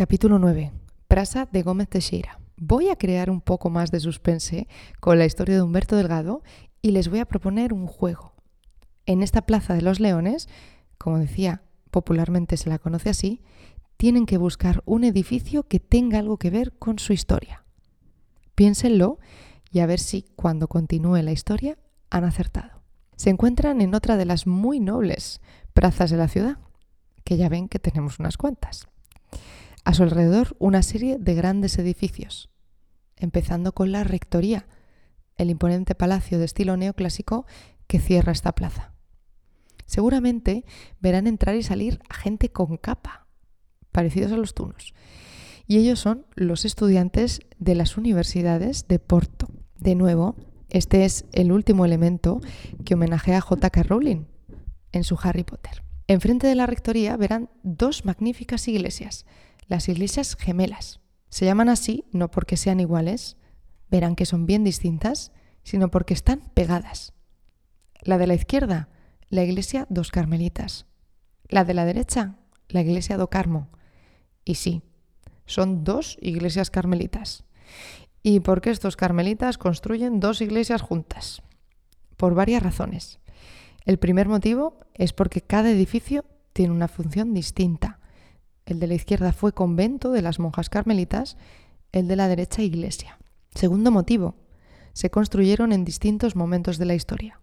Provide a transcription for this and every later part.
Capítulo 9. Prasa de Gómez Teixeira. Voy a crear un poco más de suspense con la historia de Humberto Delgado y les voy a proponer un juego. En esta Plaza de los Leones, como decía, popularmente se la conoce así, tienen que buscar un edificio que tenga algo que ver con su historia. Piénsenlo y a ver si cuando continúe la historia han acertado. Se encuentran en otra de las muy nobles plazas de la ciudad, que ya ven que tenemos unas cuantas. A su alrededor una serie de grandes edificios, empezando con la Rectoría, el imponente palacio de estilo neoclásico que cierra esta plaza. Seguramente verán entrar y salir a gente con capa, parecidos a los tunos. Y ellos son los estudiantes de las universidades de Porto. De nuevo, este es el último elemento que homenajea a J.K. Rowling en su Harry Potter. Enfrente de la rectoría verán dos magníficas iglesias, las iglesias gemelas. Se llaman así no porque sean iguales, verán que son bien distintas, sino porque están pegadas. La de la izquierda, la iglesia dos carmelitas. La de la derecha, la iglesia do Carmo. Y sí, son dos iglesias carmelitas. ¿Y por qué estos carmelitas construyen dos iglesias juntas? Por varias razones. El primer motivo es porque cada edificio tiene una función distinta. El de la izquierda fue convento de las monjas carmelitas, el de la derecha iglesia. Segundo motivo, se construyeron en distintos momentos de la historia.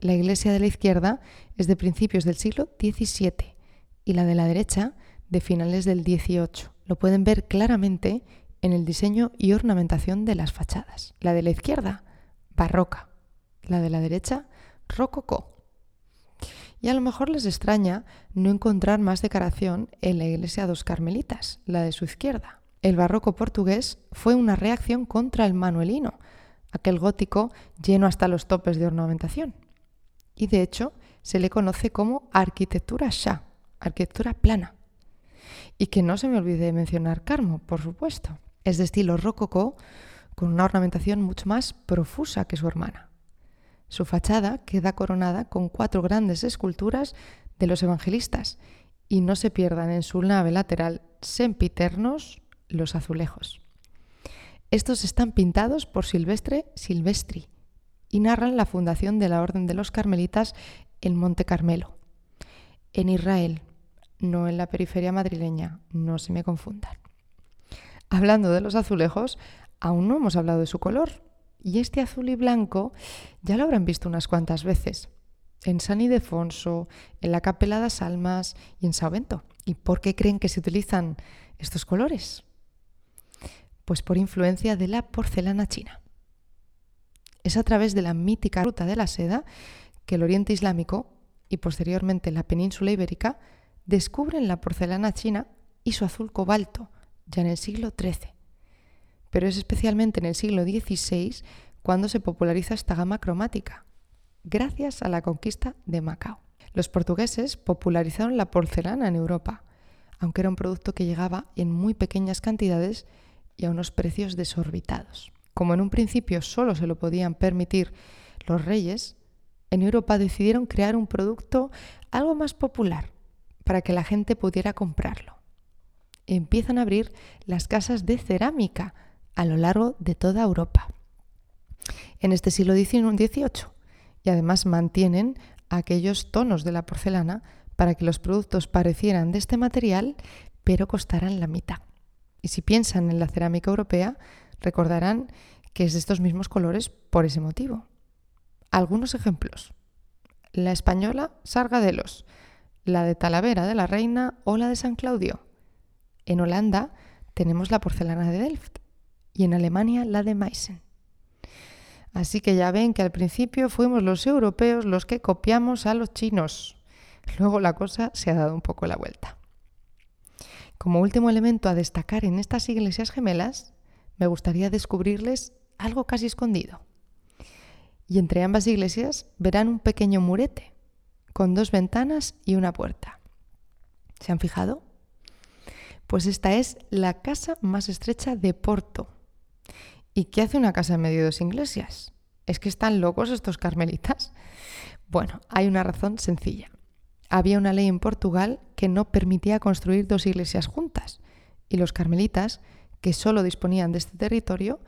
La iglesia de la izquierda es de principios del siglo XVII y la de la derecha de finales del XVIII. Lo pueden ver claramente en el diseño y ornamentación de las fachadas. La de la izquierda, barroca. La de la derecha, rococó. Y a lo mejor les extraña no encontrar más decoración en la iglesia dos carmelitas, la de su izquierda. El barroco portugués fue una reacción contra el manuelino, aquel gótico lleno hasta los topes de ornamentación. Y de hecho se le conoce como arquitectura Shah, arquitectura plana. Y que no se me olvide mencionar Carmo, por supuesto. Es de estilo rococó, con una ornamentación mucho más profusa que su hermana. Su fachada queda coronada con cuatro grandes esculturas de los evangelistas y no se pierdan en su nave lateral sempiternos los azulejos. Estos están pintados por Silvestre Silvestri y narran la fundación de la Orden de los Carmelitas en Monte Carmelo, en Israel, no en la periferia madrileña, no se me confundan. Hablando de los azulejos, aún no hemos hablado de su color, y este azul y blanco ya lo habrán visto unas cuantas veces. En San Ildefonso, en la Capela das Almas y en Sauvento. ¿Y por qué creen que se utilizan estos colores? Pues por influencia de la porcelana china. Es a través de la mítica ruta de la seda que el Oriente Islámico y posteriormente la península ibérica descubren la porcelana china y su azul cobalto, ya en el siglo XIII pero es especialmente en el siglo XVI cuando se populariza esta gama cromática, gracias a la conquista de Macao. Los portugueses popularizaron la porcelana en Europa, aunque era un producto que llegaba en muy pequeñas cantidades y a unos precios desorbitados. Como en un principio solo se lo podían permitir los reyes, en Europa decidieron crear un producto algo más popular para que la gente pudiera comprarlo. Empiezan a abrir las casas de cerámica a lo largo de toda Europa. En este siglo XVIII y además mantienen aquellos tonos de la porcelana para que los productos parecieran de este material pero costaran la mitad. Y si piensan en la cerámica europea, recordarán que es de estos mismos colores por ese motivo. Algunos ejemplos. La española Sargadelos, la de Talavera de la Reina o la de San Claudio. En Holanda tenemos la porcelana de Delft y en Alemania la de Meissen. Así que ya ven que al principio fuimos los europeos los que copiamos a los chinos. Luego la cosa se ha dado un poco la vuelta. Como último elemento a destacar en estas iglesias gemelas, me gustaría descubrirles algo casi escondido. Y entre ambas iglesias verán un pequeño murete, con dos ventanas y una puerta. ¿Se han fijado? Pues esta es la casa más estrecha de Porto, ¿Y qué hace una casa en medio de dos iglesias? ¿Es que están locos estos carmelitas? Bueno, hay una razón sencilla. Había una ley en Portugal que no permitía construir dos iglesias juntas y los carmelitas, que solo disponían de este territorio,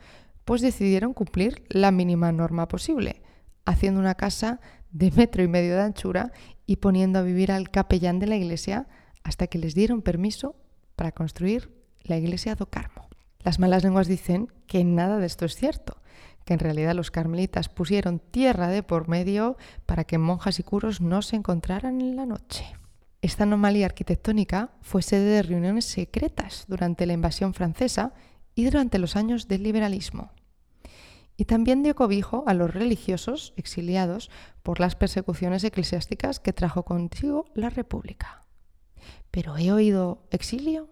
pues decidieron cumplir la mínima norma posible, haciendo una casa de metro y medio de anchura y poniendo a vivir al capellán de la iglesia hasta que les dieron permiso para construir la iglesia do Carmo. Las malas lenguas dicen que nada de esto es cierto, que en realidad los carmelitas pusieron tierra de por medio para que monjas y curos no se encontraran en la noche. Esta anomalía arquitectónica fue sede de reuniones secretas durante la invasión francesa y durante los años del liberalismo. Y también dio cobijo a los religiosos exiliados por las persecuciones eclesiásticas que trajo consigo la República. ¿Pero he oído exilio?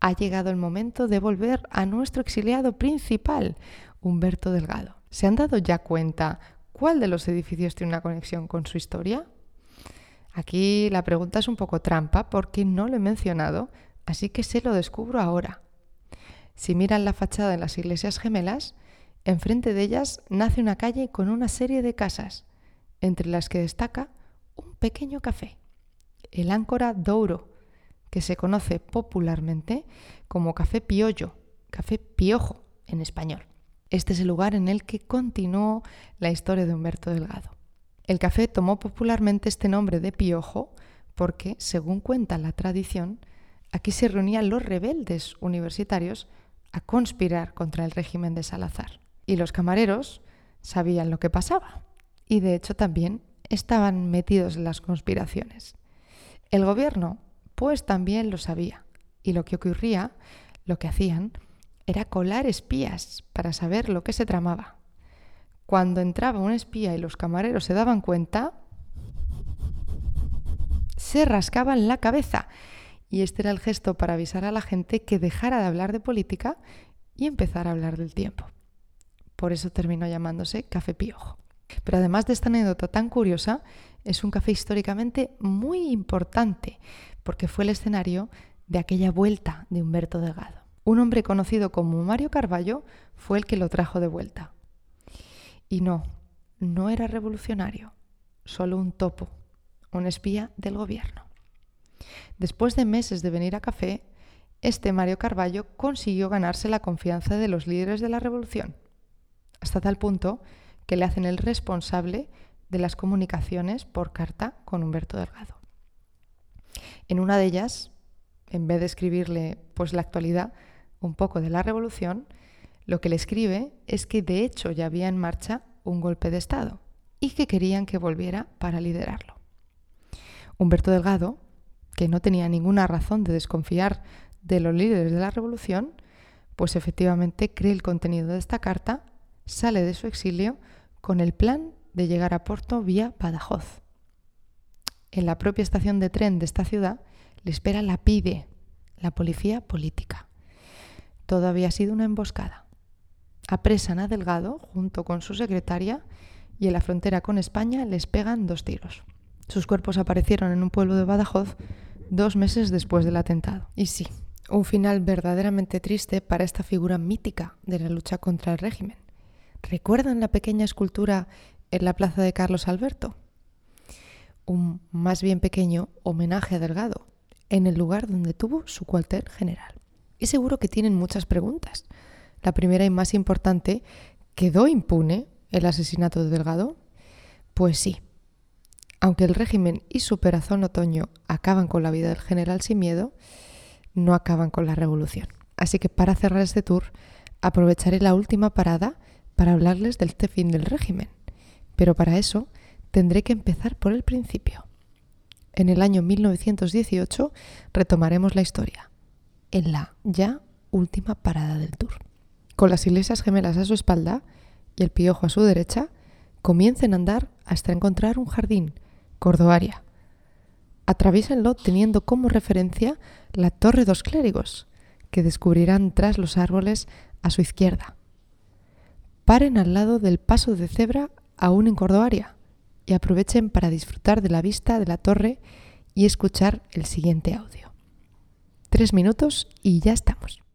Ha llegado el momento de volver a nuestro exiliado principal, Humberto Delgado. ¿Se han dado ya cuenta cuál de los edificios tiene una conexión con su historia? Aquí la pregunta es un poco trampa porque no lo he mencionado, así que se lo descubro ahora. Si miran la fachada de las iglesias gemelas, enfrente de ellas nace una calle con una serie de casas, entre las que destaca un pequeño café, el Áncora Douro, que se conoce popularmente como Café Piollo, Café Piojo en español. Este es el lugar en el que continuó la historia de Humberto Delgado. El café tomó popularmente este nombre de Piojo porque, según cuenta la tradición, aquí se reunían los rebeldes universitarios a conspirar contra el régimen de Salazar. Y los camareros sabían lo que pasaba y de hecho también estaban metidos en las conspiraciones. El gobierno pues también lo sabía y lo que ocurría, lo que hacían, era colar espías para saber lo que se tramaba. Cuando entraba un espía y los camareros se daban cuenta, se rascaban la cabeza y este era el gesto para avisar a la gente que dejara de hablar de política y empezar a hablar del tiempo. Por eso terminó llamándose Café Piojo. Pero además de esta anécdota tan curiosa, es un café históricamente muy importante, porque fue el escenario de aquella vuelta de Humberto Delgado. Un hombre conocido como Mario Carballo fue el que lo trajo de vuelta. Y no, no era revolucionario, solo un topo, un espía del gobierno. Después de meses de venir a café, este Mario Carballo consiguió ganarse la confianza de los líderes de la revolución, hasta tal punto que le hacen el responsable de las comunicaciones por carta con Humberto Delgado. En una de ellas, en vez de escribirle pues la actualidad un poco de la revolución, lo que le escribe es que de hecho ya había en marcha un golpe de Estado y que querían que volviera para liderarlo. Humberto Delgado que no tenía ninguna razón de desconfiar de los líderes de la revolución, pues efectivamente cree el contenido de esta carta, sale de su exilio con el plan de llegar a Porto vía Badajoz. En la propia estación de tren de esta ciudad le espera la PIDE, la policía política. Todo había sido una emboscada. Apresan a Delgado junto con su secretaria y en la frontera con España les pegan dos tiros. Sus cuerpos aparecieron en un pueblo de Badajoz dos meses después del atentado. Y sí, un final verdaderamente triste para esta figura mítica de la lucha contra el régimen. ¿Recuerdan la pequeña escultura en la plaza de Carlos Alberto? Un más bien pequeño homenaje a Delgado, en el lugar donde tuvo su cuartel general. Y seguro que tienen muchas preguntas. La primera y más importante, ¿quedó impune el asesinato de Delgado? Pues sí, aunque el régimen y su perazón otoño acaban con la vida del general sin miedo, no acaban con la revolución. Así que para cerrar este tour, aprovecharé la última parada para hablarles del fin del régimen. Pero para eso tendré que empezar por el principio. En el año 1918 retomaremos la historia, en la ya última parada del tour. Con las iglesias gemelas a su espalda y el piojo a su derecha, comiencen a andar hasta encontrar un jardín Cordoaria. Atraviesenlo teniendo como referencia la Torre dos Clérigos, que descubrirán tras los árboles a su izquierda. Paren al lado del paso de cebra aún en Cordoaria y aprovechen para disfrutar de la vista de la torre y escuchar el siguiente audio. Tres minutos y ya estamos.